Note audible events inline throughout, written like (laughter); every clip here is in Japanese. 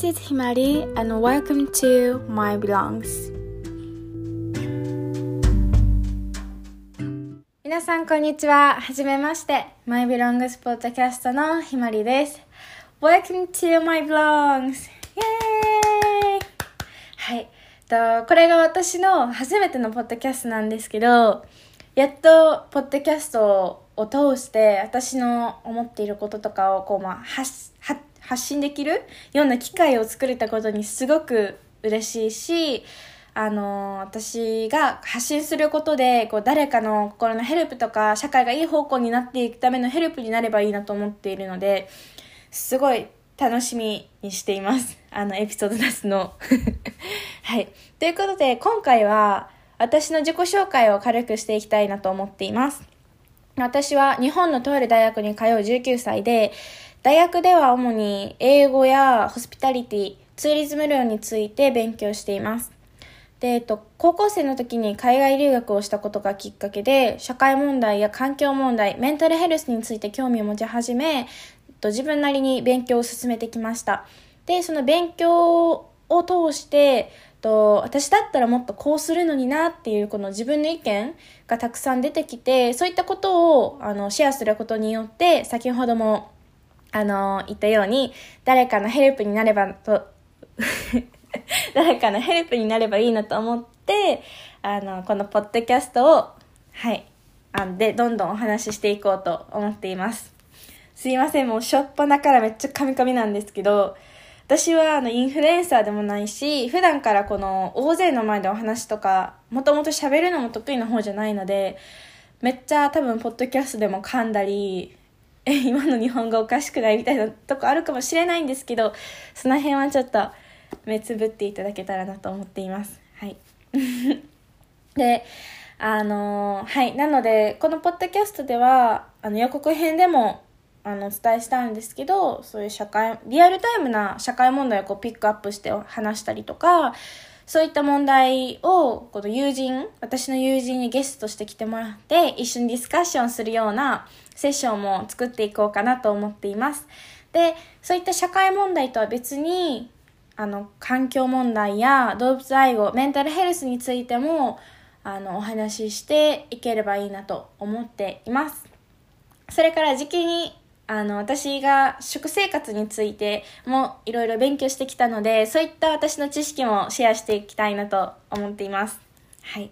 This is Himari and welcome to My Belongs 皆さんこんにちは。はじめまして。My Belongs ポッドキャストのひまりです。Welcome to My Belongs! イェーイはい。とこれが私の初めてのポッドキャストなんですけど、やっとポッドキャストを通して私の思っていることとかをこう、まあ、発発信できるような機会を作れたことにすごく嬉しいし、あの私が発信することでこう誰かの心のヘルプとか社会がいい方向になっていくためのヘルプになればいいなと思っているのですごい楽しみにしています。あのエピソード出すの。(laughs) はい。ということで今回は私の自己紹介を軽くしていきたいなと思っています。私は日本のとある大学に通う19歳で大学では主に英語やホスピタリティツーリズム論について勉強していますで、えっと、高校生の時に海外留学をしたことがきっかけで、社会問題や環境問題、メンタルヘルスについて興味を持ち始め、えっと、自分なりに勉強を進めてきました。で、その勉強を通して、と私だったらもっとこうするのになっていうこの自分の意見がたくさん出てきてそういったことをあのシェアすることによって先ほどもあの言ったように誰かのヘルプになればと (laughs) 誰かのヘルプになればいいなと思ってあのこのポッドキャストをはい。あんでどんどんお話ししていこうと思っています。すいません。もうしょっぱなからめっちゃカミカミなんですけど私はあのインフルエンサーでもないし普段からこの大勢の前でお話とかもともと喋るのも得意な方じゃないのでめっちゃ多分ポッドキャストでも噛んだりえ今の日本語おかしくないみたいなとこあるかもしれないんですけどその辺はちょっと目つぶっていただけたらなと思っています。はい。(laughs) であのはい。なのでこのポッドキャストではあの予告編でもあのお伝えしたんですけどそういう社会リアルタイムな社会問題をこうピックアップして話したりとかそういった問題をこの友人私の友人にゲストして来てもらって一緒にディスカッションするようなセッションも作っていこうかなと思っています。でそういった社会問題とは別にあの環境問題や動物愛護メンタルヘルスについてもあのお話ししていければいいなと思っています。それから時期にあの私が食生活についてもいろいろ勉強してきたのでそういった私の知識もシェアしていきたいなと思っています。はい。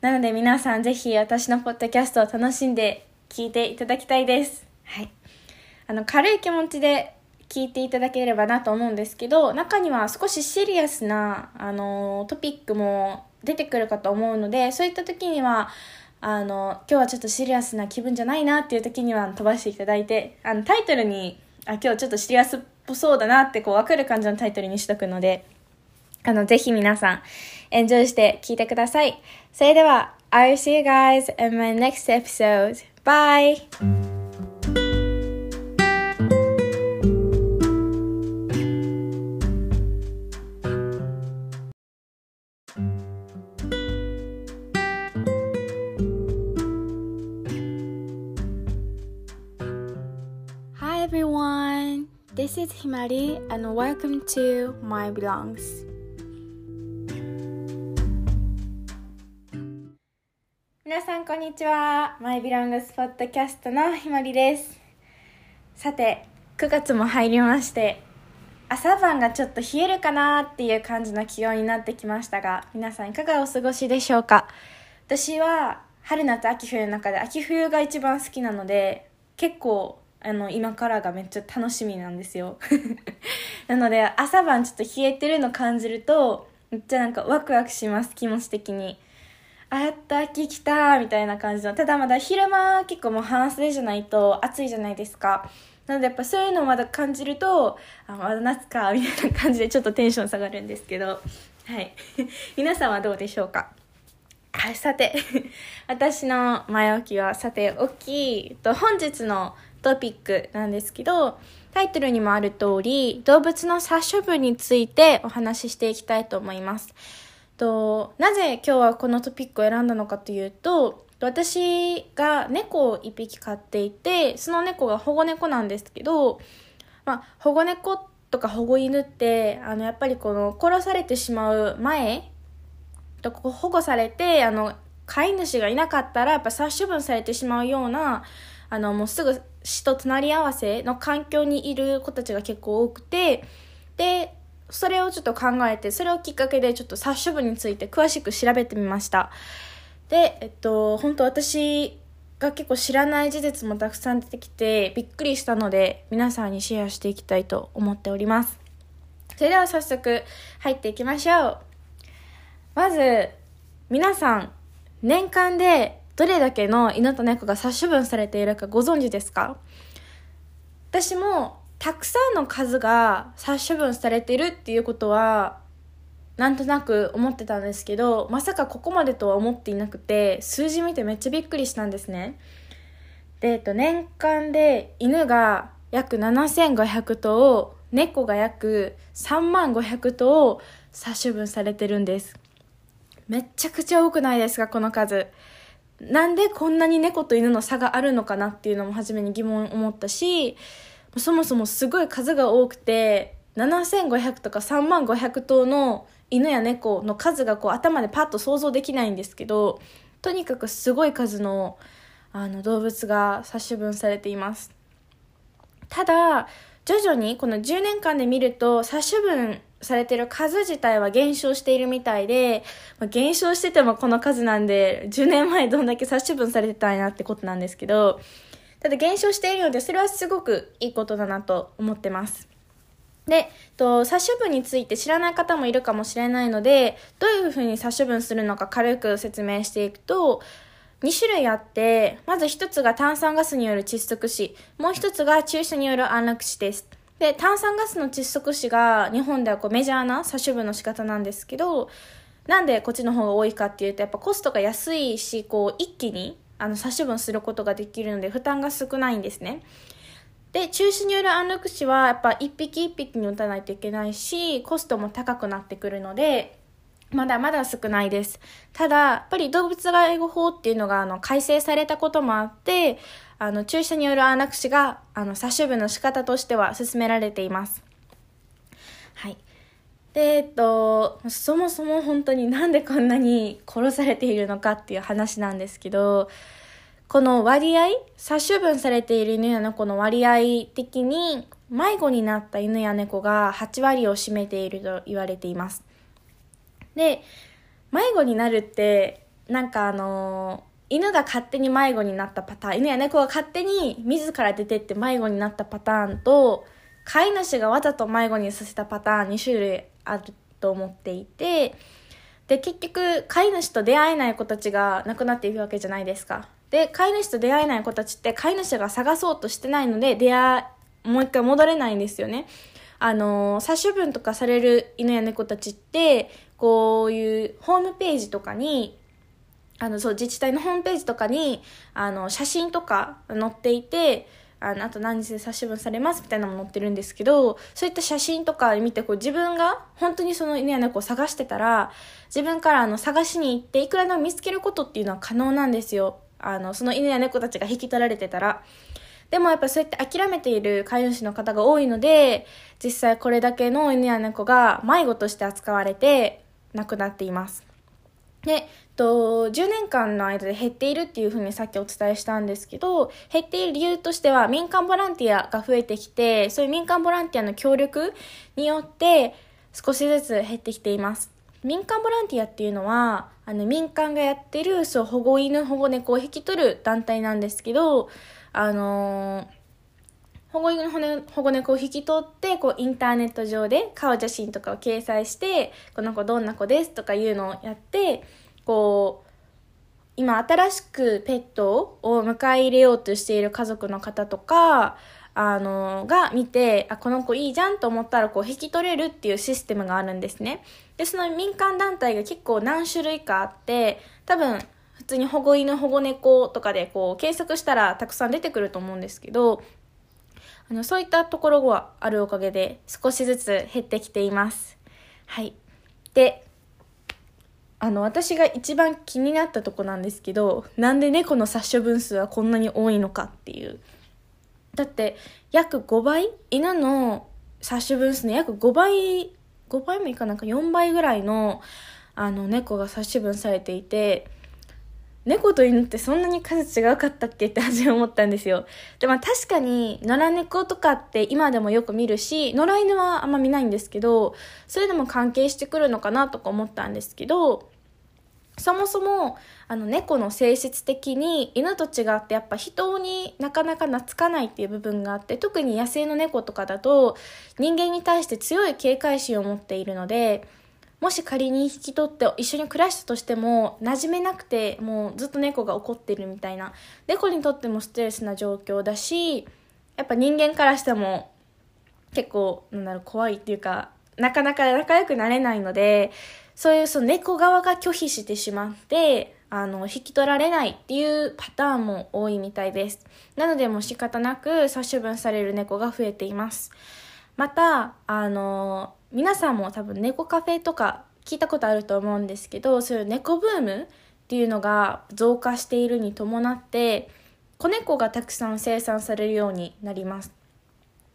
なので皆さんぜひ私のポッドキャストを楽しんで聞いていただきたいです。はい。あの軽い気持ちで聞いていただければなと思うんですけど中には少しシリアスなあのトピックも出てくるかと思うのでそういった時にはあの今日はちょっとシリアスな気分じゃないなっていう時には飛ばしていただいてあのタイトルにあ今日ちょっとシリアスっぽそうだなってこう分かる感じのタイトルにしとくのであのぜひ皆さんエンジョイして聴いてください。それでは I'll see you guys in my next episode. Bye! Mari and welcome to My Belongs. 皆さんこんにちは。My Belongs ポッドキャストのひまりです。さて、9月も入りまして、朝晩がちょっと冷えるかなっていう感じの気温になってきましたが、皆さんいかがお過ごしでしょうか？私は春夏秋冬の中で秋冬が一番好きなので、結構あの今からがめっちゃ楽しみなんですよ。(laughs) なので朝晩ちょっと冷えてるの感じるとめっちゃなんかワクワクします気持ち的に。あやった秋来たみたいな感じの。ただまだ昼間結構もう半袖じゃないと暑いじゃないですか。なのでやっぱそういうのをまだ感じるとあまだ夏かみたいな感じでちょっとテンション下がるんですけど。はい。(laughs) 皆さんはどうでしょうか？はい、さて。(laughs) 私の前置きはさておきと本日のトピックなんですけどタイトルにもある通り動物の殺処分についてお話ししていきたいと思います。となぜ今日はこのトピックを選んだのかというと私が猫を1匹飼っていてその猫が保護猫なんですけど、まあ、保護猫とか保護犬ってあのやっぱりこの殺されてしまう前と保護されてあの飼い主がいなかったらやっぱ殺処分されてしまうようなあのもうすぐ死と隣り合わせの環境にいる子たちが結構多くてでそれをちょっと考えてそれをきっかけでちょっと殺処分について詳しく調べてみました。でえっと本当私が結構知らない事実もたくさん出てきてびっくりしたので皆さんにシェアしていきたいと思っております。それでは早速入っていきましょう。まず皆さん年間でどれだけの犬と猫が殺処分されているかご存知ですか？私もたくさんの数が殺処分されてるっていうことはなんとなく思ってたんですけどまさかここまでとは思っていなくて数字見てめっちゃびっくりしたんですね。で、えっと、年間で犬が約7500頭猫が約3万500頭殺処分されてるんです。めっちゃくちゃ多くないですかこの数。なんでこんなに猫と犬の差があるのかなっていうのも初めに疑問思ったしそもそもすごい数が多くて7500とか3万500頭の犬や猫の数がこう頭でパッと想像できないんですけどとにかくすごい数のあの動物が殺処分されています。ただ徐々にこの10年間で見ると殺処分されてる数自体は減少しているみたいで、まあ、減少しててもこの数なんで10年前どんだけ殺処分されてたんやってことなんですけどただ減少しているのでそれはすごくいいことだなと思ってますで、と、殺処分について知らない方もいるかもしれないので、どういうふうに殺処分するのか軽く説明していくと、2種類あって、まず1つが炭酸ガスによる窒息死、もう1つが注射による安楽死です。で、炭酸ガスの窒息死が日本ではこうメジャーな殺処分の仕方なんですけど、なんでこっちの方が多いかっていうと、やっぱコストが安いし、こう一気にあの殺処分することができるので負担が少ないんですね。で中止による安楽死はやっぱ一匹一匹に打たないといけないしコストも高くなってくるのでまだまだ少ないです。ただ、やっぱり動物愛護法っていうのがあの改正されたこともあって、あの注射による安楽死があの殺処分の仕方としては進められています。はい。で、えっと、そもそも本当になんでこんなに殺されているのかっていう話なんですけど、この割合、殺処分されている犬や猫の割合的に、迷子になった犬や猫が8割を占めていると言われています。で、迷子になるって、なんかあのー、犬が勝手に迷子になったパターン、犬や猫が勝手に自ら出てって迷子になったパターンと、飼い主がわざと迷子にさせたパターン2種類あると思っていて、で、結局、飼い主と出会えない子たちが亡くなっていくわけじゃないですか。で飼い主と出会えない子たちって飼い主が探そうとしてないので出会もう一回戻れないんですよねあの殺処分とかされる犬や猫たちってこういうホームページとかにあのそう自治体のホームページとかにあの写真とか載っていてあのあと何日で殺処分されますみたいなのも載ってるんですけどそういった写真とか見てこう自分が本当にその犬や猫を探してたら自分からあの探しに行っていくらでも見つけることっていうのは可能なんですよ。あのその犬や猫たちが引き取られてたら。でもやっぱそうやって諦めている飼い主の方が多いので実際これだけの犬や猫が迷子として扱われて亡くなっています。でと10年間の間で減っているっていうふうにさっきお伝えしたんですけど減っている理由としては民間ボランティアが増えてきてそういう民間ボランティアの協力によって少しずつ減ってきています。民間ボランティアっていうのはあの民間がやってるそう保護犬保護猫を引き取る団体なんですけどあのー、保護犬保護猫を引き取ってこうインターネット上で顔写真とかを掲載してこの子どんな子ですとかいうのをやってこう今新しくペットを迎え入れようとしている家族の方とかあのが見てあこの子いいじゃんと思ったらこう引き取れるっていうシステムがあるんですね。でその民間団体が結構何種類かあって多分普通に保護犬保護猫とかでこう検索したらたくさん出てくると思うんですけどあのそういったところがあるおかげで少しずつ減ってきています。はい。であの私が一番気になったとこなんですけどなんで猫の殺処分数はこんなに多いのかっていう。だって約5倍犬の殺処分数の約5倍、5倍もいかなんか4倍ぐらいの、あの、猫が殺処分されていて、猫と犬ってそんなに数違うかったっけって初め思ったんですよ。で、まあ確かに、野良猫とかって今でもよく見るし、野良犬はあんま見ないんですけど、それでも関係してくるのかなとか思ったんですけど、そもそもあの猫の性質的に犬と違ってやっぱ人になかなか懐かないっていう部分があって特に野生の猫とかだと人間に対して強い警戒心を持っているのでもし仮に引き取って一緒に暮らしたとしても馴染めなくてもうずっと猫が怒ってるみたいな猫にとってもストレスな状況だしやっぱ人間からしても結構なんだろう怖いっていうかなかなか仲良くなれないのでそういうその猫側が拒否してしまって、あの、引き取られないっていうパターンも多いみたいです。なのでもう仕方なく殺処分される猫が増えています。また、あの、皆さんも多分猫カフェとか聞いたことあると思うんですけど、そういう猫ブームっていうのが増加しているに伴って、子猫がたくさん生産されるようになります。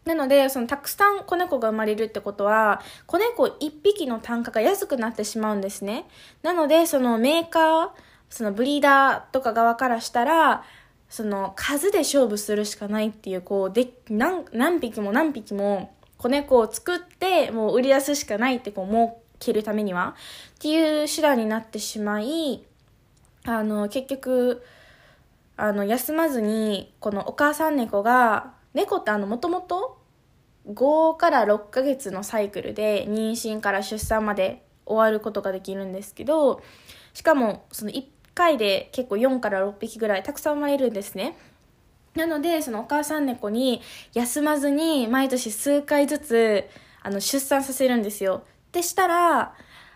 なので、そのたくさん子猫が生まれるってことは、子猫1匹の単価が安くなってしまうんですね。なので、そのメーカー、そのブリーダーとか側からしたら、その数で勝負するしかないっていう、こう、で、何、何匹も何匹も子猫を作って、もう売り出すしかないってこう、儲けるためには、っていう手段になってしまい、あの、結局、あの、休まずに、このお母さん猫が、猫ってあのもともと5から6ヶ月のサイクルで妊娠から出産まで終わることができるんですけどしかもその1回で結構4から6匹ぐらいたくさん生まれるんですね。なのでそのお母さん猫に休まずに毎年数回ずつあの出産させるんですよ。でしたら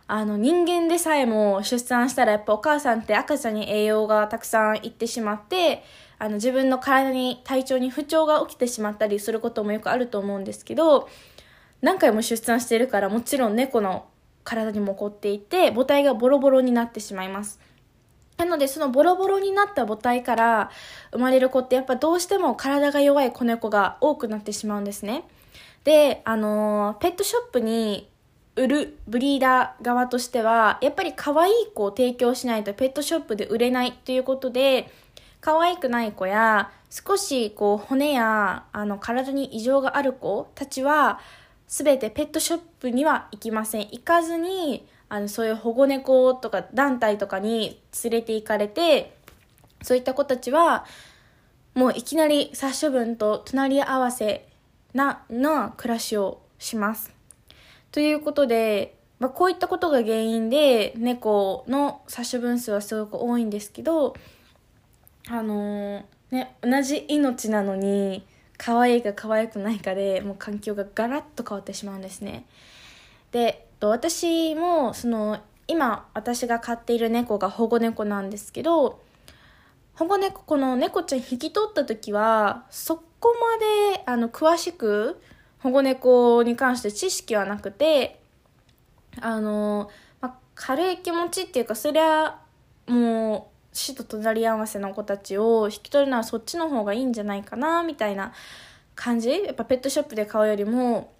あの人間でさえも出産したらやっぱお母さんって赤ちゃんに栄養がたくさんいってしまってあの自分の体に体調に不調が起きてしまったりすることもよくあると思うんですけど何回も出産してるからもちろん猫の体にも起こっていて母体がボロボロになってしまいます。なのでそのボロボロになった母体から生まれる子ってやっぱどうしても体が弱い子猫が多くなってしまうんですね。であのペットショップに売るブリーダー側としてはやっぱり可愛い子を提供しないとペットショップで売れないということで可愛くない子や少しこう骨やあの体に異常がある子たちは全てペットショップには行きません。行かずにあのそういう保護猫とか団体とかに連れて行かれてそういった子たちはもういきなり殺処分と隣り合わせなな暮らしをします。ということで、まあ、こういったことが原因で猫の殺処分数はすごく多いんですけどあのー、ね、同じ命なのに可愛いか可愛くないかでもう環境がガラッと変わってしまうんですねでと私もその今私が飼っている猫が保護猫なんですけど保護猫この猫ちゃん引き取った時はそこまであの詳しく保護猫に関して知識はなくてあの、まあ、軽い気持ちっていうかそりゃもう死と隣り合わせの子たちを引き取るのはそっちの方がいいんじゃないかなみたいな感じ。やっぱペットショップで買うよりも、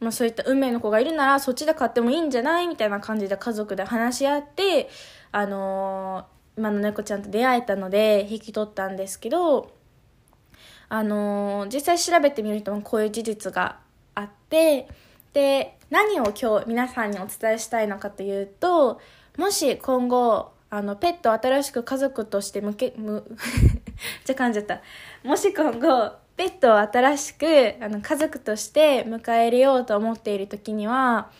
まあ、そういった運命の子がいるならそっちで買ってもいいんじゃないみたいな感じで家族で話し合ってあのー、今の猫ちゃんと出会えたので引き取ったんですけどあのー、実際調べてみるとこういう事実があってで何を今日皆さんにお伝えしたいのかというともし今後あの、ペットを新しく家族として向け、む、(laughs) じゃ噛んじゃった。もし今後、ペットを新しく、あの、家族として迎え入れようと思っている時には、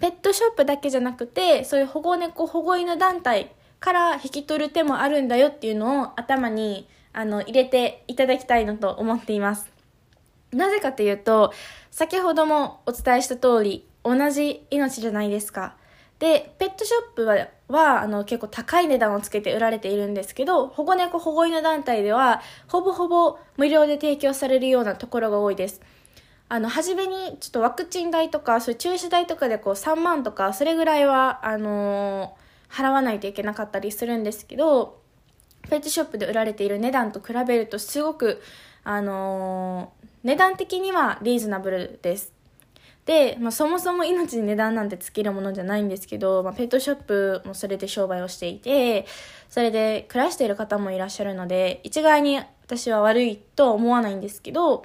ペットショップだけじゃなくて、そういう保護猫、保護犬団体から引き取る手もあるんだよっていうのを頭に、あの、入れていただきたいなと思っています。なぜかというと、先ほどもお伝えした通り、同じ命じゃないですか。で、ペットショップははあの結構高い値段をつけて売られているんですけど保護猫保護犬団体ではほぼほぼ無料で提供されるようなところが多いです。あの初めにちょっとワクチン代とかそういう注射代とかでこう3万とかそれぐらいはあのー、払わないといけなかったりするんですけどペットショップで売られている値段と比べるとすごくあのー、値段的にはリーズナブルです。で、まあ、そもそも命に値段なんてつけるものじゃないんですけど、まあ、ペットショップもそれで商売をしていてそれで暮らしている方もいらっしゃるので一概に私は悪いとは思わないんですけど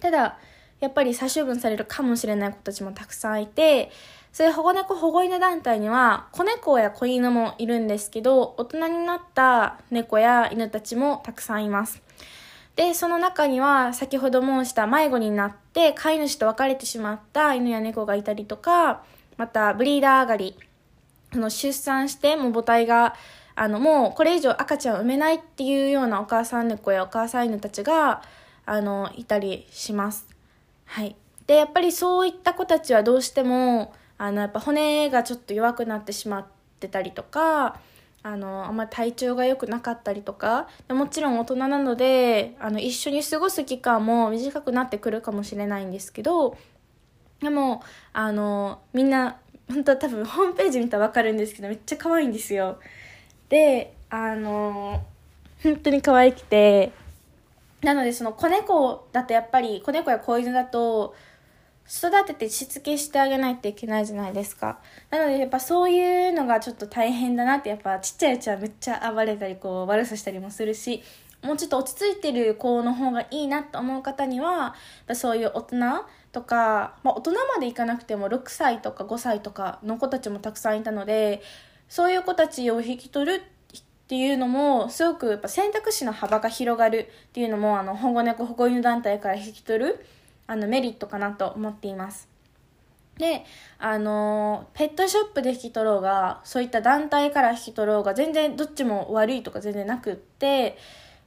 ただやっぱり殺処分されるかもしれない子たちもたくさんいてそういう保護猫保護犬団体には子猫や子犬もいるんですけど大人になった猫や犬たちもたくさんいます。で、その中には先ほど申した迷子になって飼い主と別れてしまった犬や猫がいたりとか、またブリーダー上がり、その出産しても母体があのもうこれ以上赤ちゃんを産めないっていうようなお母さん猫やお母さん犬たちがあのいたりします。はい。で、やっぱりそういった子たちはどうしてもあのやっぱ骨がちょっと弱くなってしまってたりとか、あのあんまり体調が良くなかったりとかもちろん大人なのであの一緒に過ごす期間も短くなってくるかもしれないんですけどでもあのみんな本当は多分ホームページ見たら分かるんですけどめっちゃ可愛いんですよ。であの本当に可愛くてなのでその子猫だとやっぱり子猫や子犬だと育ててしつけしてあげないといけないじゃないですか。なのでやっぱそういうのがちょっと大変だなってやっぱちっちゃいうちはめっちゃ暴れたりこう悪さしたりもするしもうちょっと落ち着いてる子の方がいいなと思う方にはそういう大人とか、まあ、大人までいかなくても6歳とか5歳とかの子たちもたくさんいたのでそういう子たちを引き取るっていうのもすごくやっぱ選択肢の幅が広がるっていうのもあの保護猫保護犬団体から引き取るあのメリットかなと思っています。で、あの、ペットショップで引き取ろうが、そういった団体から引き取ろうが、全然どっちも悪いとか全然なくって、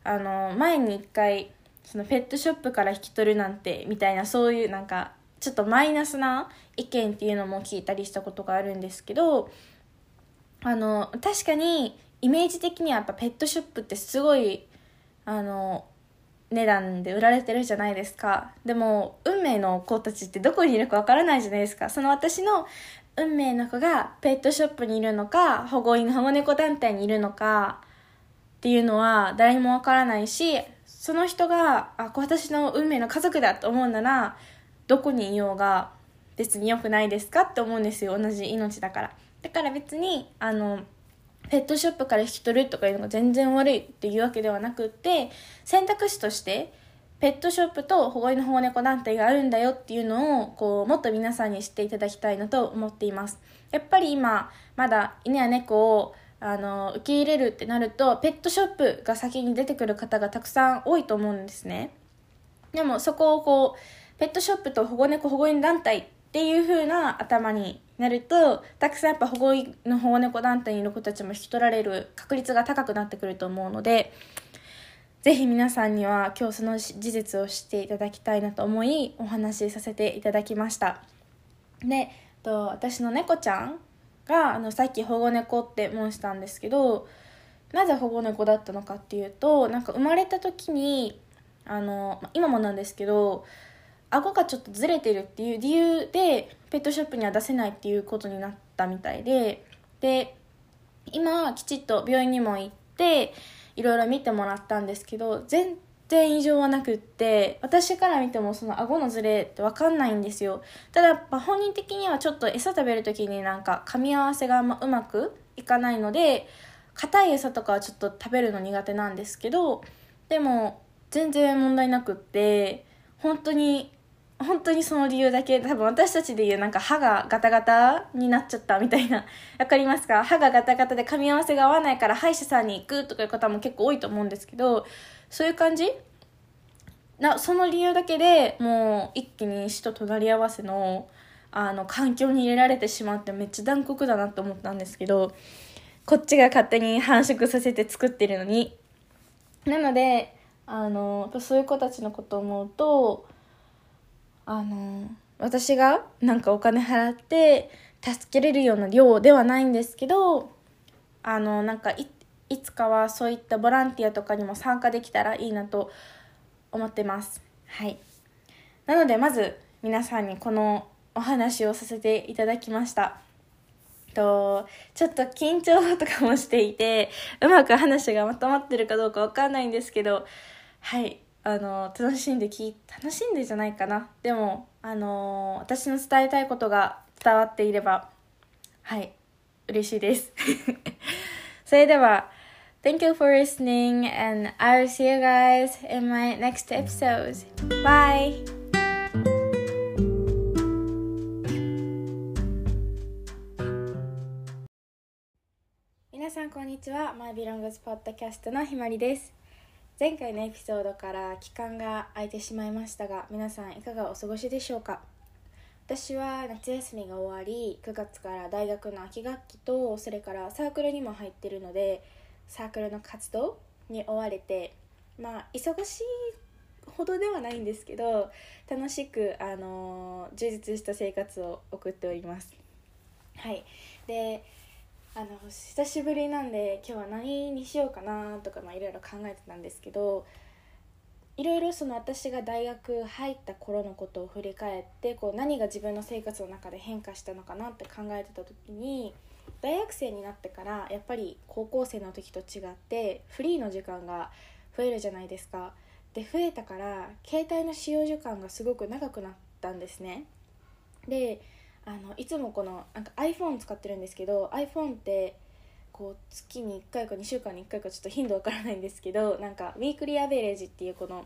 あの、前に一回、そのペットショップから引き取るなんて、みたいな、そういうなんか、ちょっとマイナスな意見っていうのも聞いたりしたことがあるんですけど、あの、確かに、イメージ的にはやっぱペットショップってすごい、あの、値段で売られてるじゃないですか。でも運命の子たちってどこにいるかわからないじゃないですか。その私の運命の子がペットショップにいるのか保護犬保護猫団体にいるのかっていうのは誰にもわからないしその人があ私の運命の家族だと思うならどこにいようが別に良くないですかって思うんですよ。同じ命だから。だから別にあのペットショップから引き取るとかいうのが全然悪いっていうわけではなくって選択肢としてペットショップと保護犬保護猫団体があるんだよっていうのをこうもっと皆さんに知っていただきたいなと思っています。やっぱり今まだ犬や猫をあの受け入れるってなるとペットショップが先に出てくる方がたくさん多いと思うんですね。でもそこをこうペットショップと保護猫保護犬団体っていう風な頭になるとたくさんやっぱ保護の保護猫団体にいる子たちも引き取られる確率が高くなってくると思うのでぜひ皆さんには今日その事実を知っていただきたいなと思いお話しさせていただきました。でと私の猫ちゃんがあのさっき保護猫って申したんですけどなぜ保護猫だったのかっていうとなんか生まれた時にあの今もなんですけど顎がちょっとずれてるっていう理由でペットショップには出せないっていうことになったみたいでで今きちっと病院にも行っていろいろ見てもらったんですけど全然異常はなくって私から見てもその顎のズレって分かんないんですよ。ただ本人的にはちょっと餌食べる時になんか噛み合わせがあんまうまくいかないので硬い餌とかはちょっと食べるの苦手なんですけどでも全然問題なくって本当に本当にその理由だけ多分私たちで言うなんか歯がガタガタになっちゃったみたいな。(laughs) わかりますか？歯がガタガタで噛み合わせが合わないから歯医者さんに行くとかいう方も結構多いと思うんですけどそういう感じ？なその理由だけでもう一気に死と隣り合わせのあの環境に入れられてしまってめっちゃ残酷だなと思ったんですけどこっちが勝手に繁殖させて作ってるのに。なのであのそういう子たちのことを思うとあの私がなんかお金払って助けれるような量ではないんですけどあのなんかいいつかはそういったボランティアとかにも参加できたらいいなと思ってます。はい。なのでまず皆さんにこのお話をさせていただきました。とちょっと緊張とかもしていてうまく話がまとまってるかどうかわかんないんですけどはい。あの楽しんでき楽しんでじゃないかなでもあの私の伝えたいことが伝わっていればはい嬉しいですそれでは Thank you for listening and I'll see you guys in my next episode. Bye! 皆さんこんにちは My Belongs Podcast のひまりです前回のエピソードから期間が空いてしまいましたが皆さんいかがお過ごしでしょうか？私は夏休みが終わり9月から大学の秋学期とそれからサークルにも入ってるのでサークルの活動に追われてまあ忙しいほどではないんですけど楽しく、あの充実した生活を送っております。はい。であの久しぶりなんで今日は何にしようかなとかいろいろ考えてたんですけどいろいろその私が大学入った頃のことを振り返ってこう何が自分の生活の中で変化したのかなって考えてた時に大学生になってからやっぱり高校生の時と違ってフリーの時間が増えるじゃないですか。で増えたから携帯の使用時間がすごく長くなったんですね。であのいつもこのなんか iPhone 使ってるんですけど iPhone ってこう月に1回か2週間に1回かちょっと頻度わからないんですけどなんかウィークリーアベレージっていうこの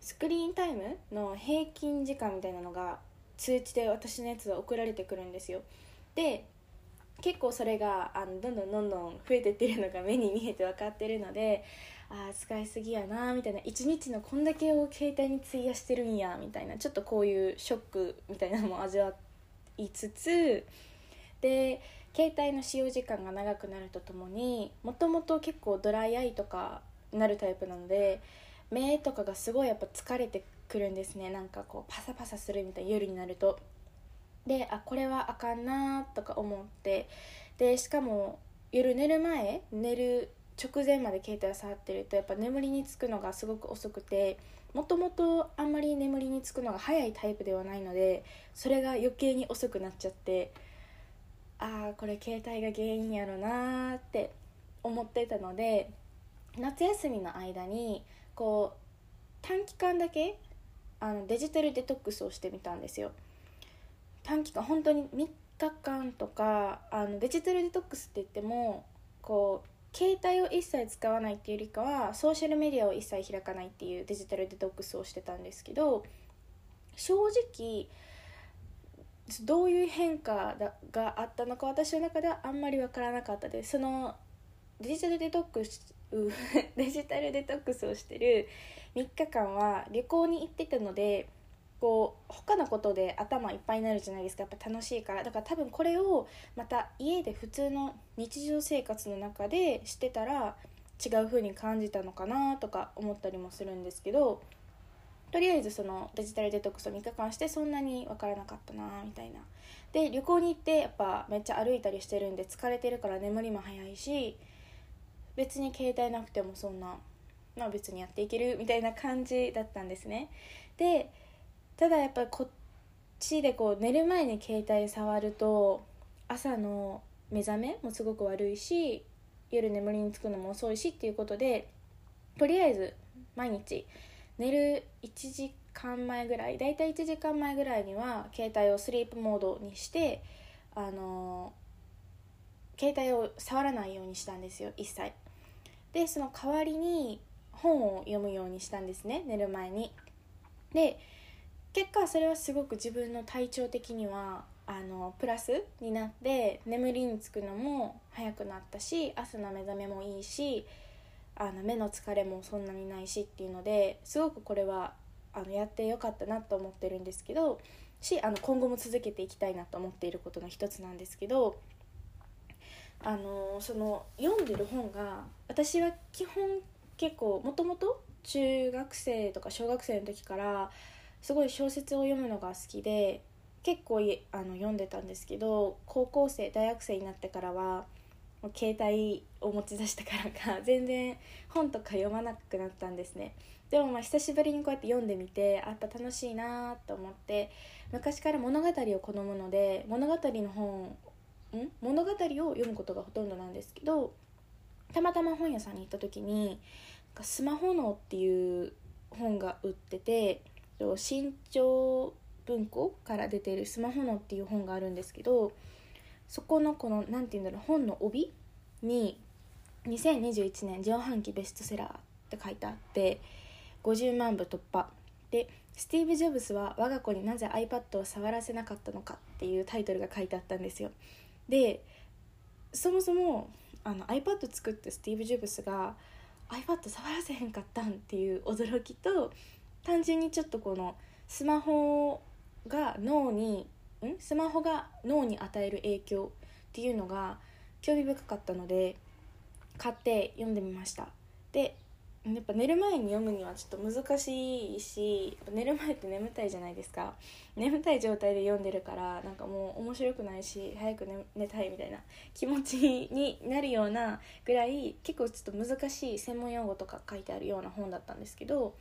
スクリーンタイムの平均時間みたいなのが通知で私のやつは送られてくるんですよ。で結構それがあのどんどんどんどん増えてってるのが目に見えて分かってるのでああ使いすぎやなみたいな。一日のこんだけを携帯に費やしてるんやみたいな。ちょっとこういうショックみたいなのも味わっていつつで携帯の使用時間が長くなるとともにもともと結構ドライアイとかなるタイプなので目とかがすごいやっぱ疲れてくるんですね。なんかこうパサパサするみたいな夜になると。であこれはあかんなとか思って。でしかも夜寝る前寝る直前まで携帯を触ってるとやっぱ眠りにつくのがすごく遅くてもともとあんまり眠りにつくのが早いタイプではないのでそれが余計に遅くなっちゃってああこれ携帯が原因やろなーって思ってたので夏休みの間にこう短期間だけあのデジタルデトックスをしてみたんですよ。短期間本当に3日間とかあのデジタルデトックスって言ってもこう携帯を一切使わないっていうよりかはソーシャルメディアを一切開かないっていうデジタルデトックスをしてたんですけど正直どういう変化があったのか私の中ではあんまり分からなかったです。そのデジタルデトックスデジタルデトックスをしてる3日間は旅行に行ってたのでこう他のことで頭いっぱいになるじゃないですか。やっぱ楽しいから。だから多分これをまた家で普通の日常生活の中でしてたら違う風に感じたのかなとか思ったりもするんですけどとりあえずそのデジタルデトックスを3日間してそんなに分からなかったなみたいな。で旅行に行ってやっぱめっちゃ歩いたりしてるんで疲れてるから眠りも早いし別に携帯なくてもそんなまあ別にやっていけるみたいな感じだったんですね。でただやっぱりこっちでこう寝る前に携帯触ると朝の目覚めもすごく悪いし夜眠りにつくのも遅いしっていうことでとりあえず毎日寝る1時間前ぐらいだいたい1時間前ぐらいには携帯をスリープモードにしてあの携帯を触らないようにしたんですよ一切。でその代わりに本を読むようにしたんですね寝る前に。で結果それはすごく自分の体調的にはあのプラスになって眠りにつくのも早くなったし朝の目覚めもいいしあの目の疲れもそんなにないしっていうのですごくこれはあのやってよかったなと思ってるんですけどしあの今後も続けていきたいなと思っていることの一つなんですけどあのその読んでる本が私は基本結構もともと中学生とか小学生の時からすごい小説を読むのが好きで結構あの読んでたんですけど高校生大学生になってからは携帯を持ち出したからか (laughs) 全然本とか読まなくなったんですね。でもまあ久しぶりにこうやって読んでみてやっぱ楽しいなと思って昔から物語を好むので物語の本ん？物語を読むことがほとんどなんですけどたまたま本屋さんに行った時に「スマホ脳」っていう本が売ってて新潮文庫から出ている「スマホの」っていう本があるんですけどそこのこの何て言うんだろう本の帯に2021年上半期ベストセラーって書いてあって50万部突破。でスティーブ・ジョブズは我が子になぜ iPad を触らせなかったのかっていうタイトルが書いてあったんですよ。でそもそもあの iPad 作ったスティーブ・ジョブズが iPad 触らせへんかったんっていう驚きと単純にちょっとこのスマホが脳にん？スマホが脳に与える影響っていうのが興味深かったので買って読んでみました。でやっぱ寝る前に読むにはちょっと難しいし寝る前って眠たいじゃないですか。眠たい状態で読んでるからなんかもう面白くないし早く寝寝たいみたいな気持ちになるようなぐらい結構ちょっと難しい専門用語とか書いてあるような本だったんですけど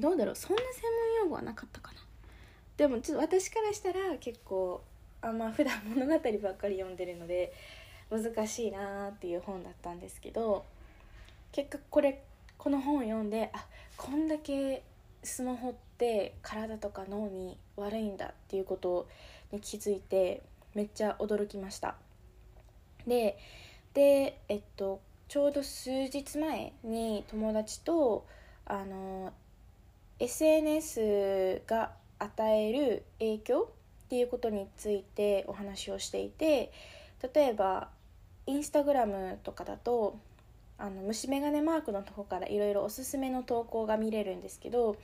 どうだろうそんな専門用語はなかったかな。でもちょっと私からしたら結構あんま普段物語ばっかり読んでるので難しいなーっていう本だったんですけど結果これこの本を読んであこんだけスマホって体とか脳に悪いんだっていうことに気づいてめっちゃ驚きました。ででえっとちょうど数日前に友達とあの SNS が与える影響っていうことについてお話をしていて例えばインスタグラムとかだとあの虫眼鏡マークのとこからいろいろおすすめの投稿が見れるんですけど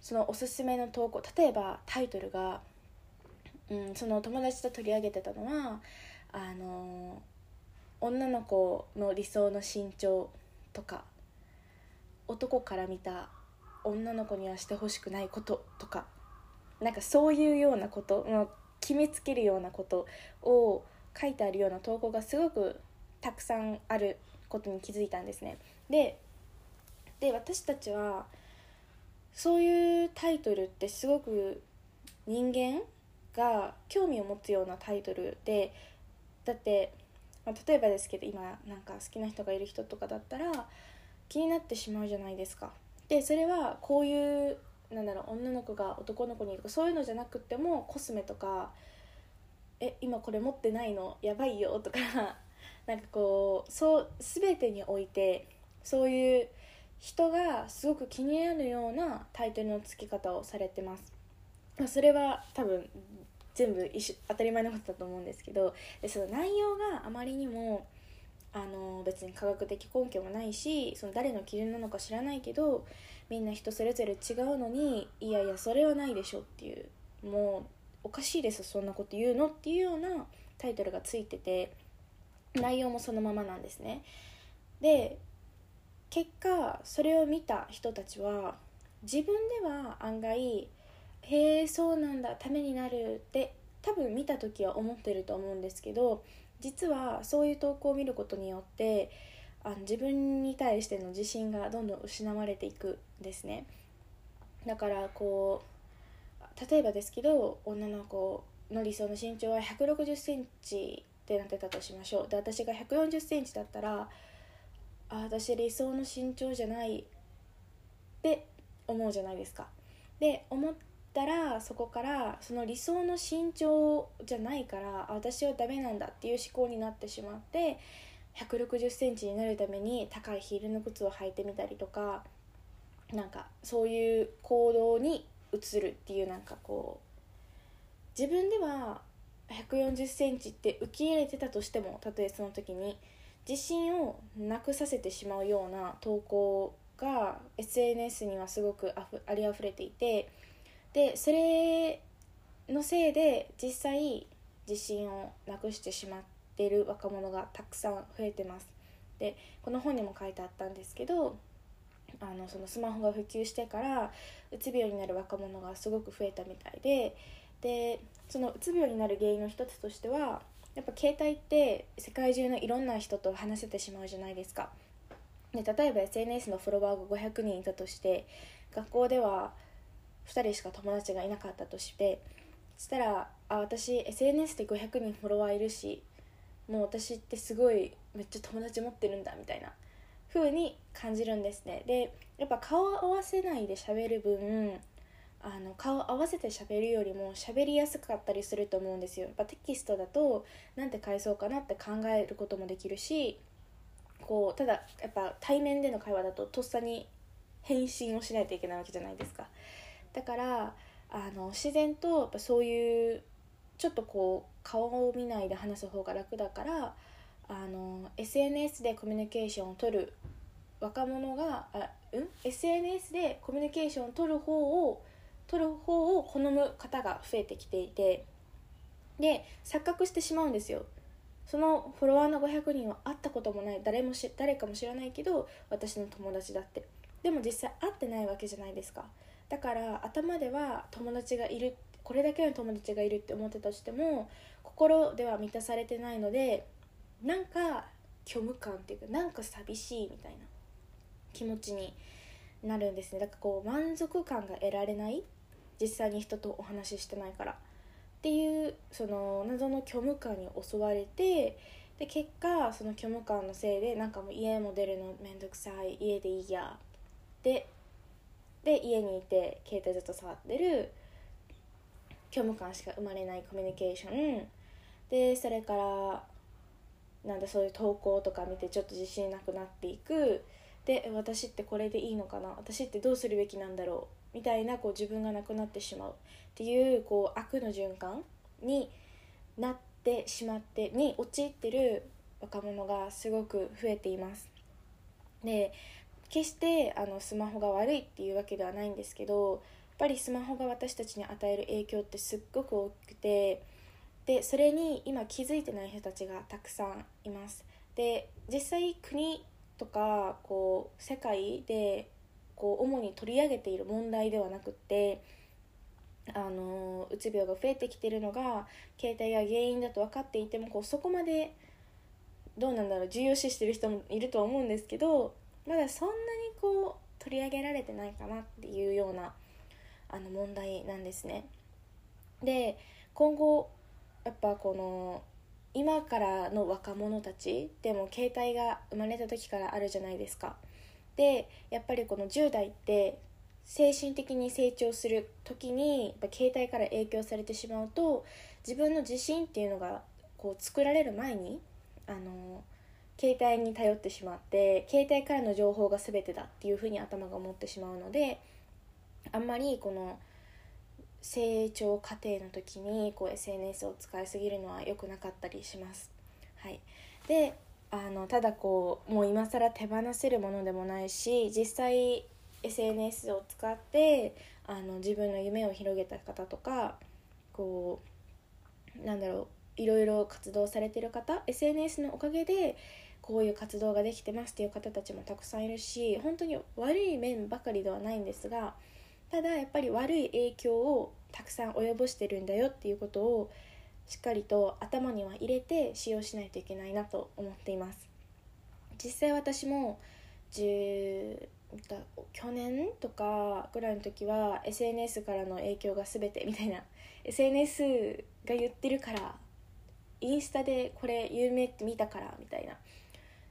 そのおすすめの投稿例えばタイトルが、うん、その友達と取り上げてたのはあの女の子の理想の身長とか男から見た女の子にはしてほしくないこととかなんかそういうようなこと、まあ、決めつけるようなことを書いてあるような投稿がすごくたくさんあることに気づいたんですね。でで私たちはそういうタイトルってすごく人間が興味を持つようなタイトルでだって、まあ、例えばですけど今なんか好きな人がいる人とかだったら気になってしまうじゃないですか。でそれはこういうなんだろう女の子が男の子にとかそういうのじゃなくてもコスメとかえ今これ持ってないの？やばいよ？とか (laughs) なんかこうそう全てにおいてそういう人がすごく気になるようなタイトルの付け方をされてます、まあ、それは多分全部一当たり前のことだと思うんですけどでその内容があまりにもあの別に科学的根拠もないしその誰の基準なのか知らないけどみんな人それぞれ違うのにいやいやそれはないでしょっていうもうおかしいですそんなこと言うのっていうようなタイトルがついてて内容もそのままなんですね。で結果それを見た人たちは自分では案外へえそうなんだためになるって多分見た時は思ってると思うんですけど実はそういう投稿を見ることによってあの自分に対しての自信がどんどん失われていくんですね。だからこう例えばですけど女の子の理想の身長は1 6 0センチってなってたとしましょう。で私が1 4 0センチだったらあ私理想の身長じゃないって思うじゃないですか。で思ったらそこからその理想の身長じゃないから私はダメなんだっていう思考になってしまって1 6 0センチになるために高いヒールの靴を履いてみたりとかなんかそういう行動に移るっていうなんかこう自分では1 4 0センチって受け入れてたとしてもたとえその時に自信をなくさせてしまうような投稿が SNS にはすごくあふありあふれていてでそれのせいで実際自信をなくしてしまっている若者がたくさん増えてます。でこの本にも書いてあったんですけどあのそのスマホが普及してからうつ病になる若者がすごく増えたみたいででそのうつ病になる原因の一つとしてはやっぱ携帯って世界中のいろんな人と話せてしまうじゃないですか。で例えば SNS のフォロワーが500人いたとして学校では2人しか友達がいなかったとしてそしたらあ私 SNS で500人フォロワーいるしもう私ってすごいめっちゃ友達持ってるんだみたいな風に感じるんですね。でやっぱ顔を合わせないで喋る分あの顔合わせて喋るよりも喋りやすかったりすると思うんですよ。やっぱテキストだとなんて返そうかなって考えることもできるしこうただやっぱ対面での会話だととっさに返信をしないといけないわけじゃないですか。だからあの自然とやっぱそういうちょっとこう顔を見ないで話す方が楽だからあの SNS でコミュニケーションを取る若者があ、うん、SNS でコミュニケーションを取る方を取る方を好む方が増えてきていてで錯覚してしまうんですよ。そのフォロワーの500人は会ったこともない。誰もし誰かも知らないけど私の友達だって。でも実際会ってないわけじゃないですか。だから頭では友達がいるこれだけの友達がいるって思ってたとしても心では満たされてないのでなんか虚無感っていうかなんか寂しいみたいな気持ちになるんですね。だからこう満足感が得られない実際に人とお話ししてないから。っていうその謎の虚無感に襲われてで結果その虚無感のせいでなんかもう家も出るのめんどくさい家でいいやでで家にいて携帯ずっと触ってる虚無感しか生まれないコミュニケーション。でそれからなんだそういう投稿とか見てちょっと自信なくなっていく。で私ってこれでいいのかな？私ってどうするべきなんだろう？みたいなこう自分がなくなってしまう。っていうこう悪の循環になってしまってに陥ってる若者がすごく増えています。で決してあのスマホが悪いっていうわけではないんですけどやっぱりスマホが私たちに与える影響ってすっごく大きくてでそれに今気づいてない人たちがたくさんいます。で実際国とかこう世界でこう主に取り上げている問題ではなくってあのうつ病が増えてきてるのが携帯が原因だと分かっていてもこうそこまでどうなんだろう重要視してる人もいると思うんですけどまだそんなにこう取り上げられてないかなっていうようなあの問題なんですね。で今後やっぱこの今からの若者たちでも携帯が生まれた時からあるじゃないですか。でやっぱりこの10代って精神的に成長する時にやっぱ携帯から影響されてしまうと自分の自信っていうのがこう作られる前にあの携帯に頼ってしまって携帯からの情報が全てだっていうふうに頭が思ってしまうのであんまりこの成長過程の時にこう SNS を使いすぎるのは良くなかったりします。はい、であのただこうもう今更手放せるものでもないし実際 SNS を使ってあの自分の夢を広げた方とかこうなんだろういろいろ活動されてる方 SNS のおかげでこういう活動ができてますっていう方たちもたくさんいるし本当に悪い面ばかりではないんですがただやっぱり悪い影響をたくさん及ぼしてるんだよっていうことをしっかりと頭には入れて使用しないといけないなと思っています。実際私も去年とかぐらいの時は SNS からの影響が全てみたいな SNS が言ってるからインスタでこれ有名って見たからみたいな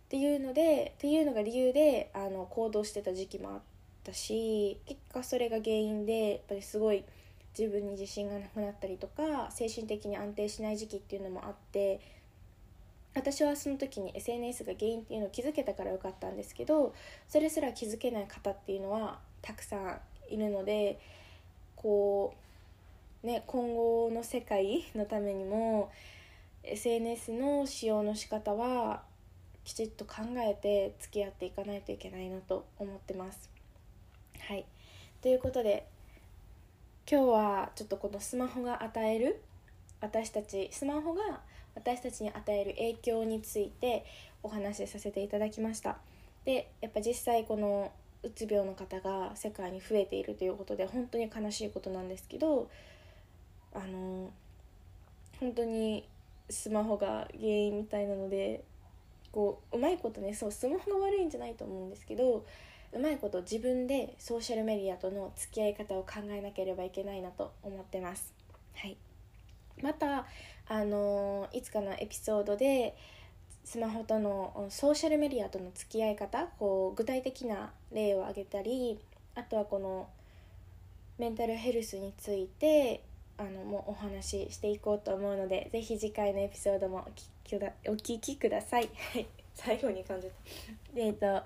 っていうのでっていうのが理由であの行動してた時期もあったし結果それが原因でやっぱりすごい自分に自信がなくなったりとか精神的に安定しない時期っていうのもあって私はその時に SNS が原因っていうのを気づけたからよかったんですけどそれすら気づけない方っていうのはたくさんいるのでこうね今後の世界のためにも SNS の使用の仕方はきちっと考えて付き合っていかないといけないなと思ってます。はいということで今日はちょっとこのスマホが与える私たちスマホが私たちに与える影響についてお話しさせていただきましたでやっぱ実際このうつ病の方が世界に増えているということで本当に悲しいことなんですけどあの本当にスマホが原因みたいなのでこううまいことねそうスマホが悪いんじゃないと思うんですけどうまいこと自分でソーシャルメディアとの付き合い方を考えなければいけないなと思ってます。はい、また、あのいつかのエピソードでスマホとのソーシャルメディアとの付き合い方こう具体的な例を挙げたりあとはこのメンタルヘルスについてあのもうお話ししていこうと思うのでぜひ次回のエピソードもお聞きくだお聞きください。最後に感じた。えっとは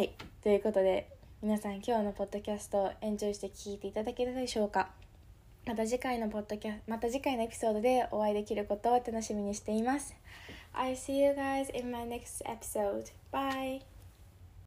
い。ということで皆さん今日のポッドキャストエンジョイして聞いていただけたでしょうか？また次回のポッドキャまた次回のエピソードでお会いできることを楽しみにしています。I see you guys in my next episode. Bye!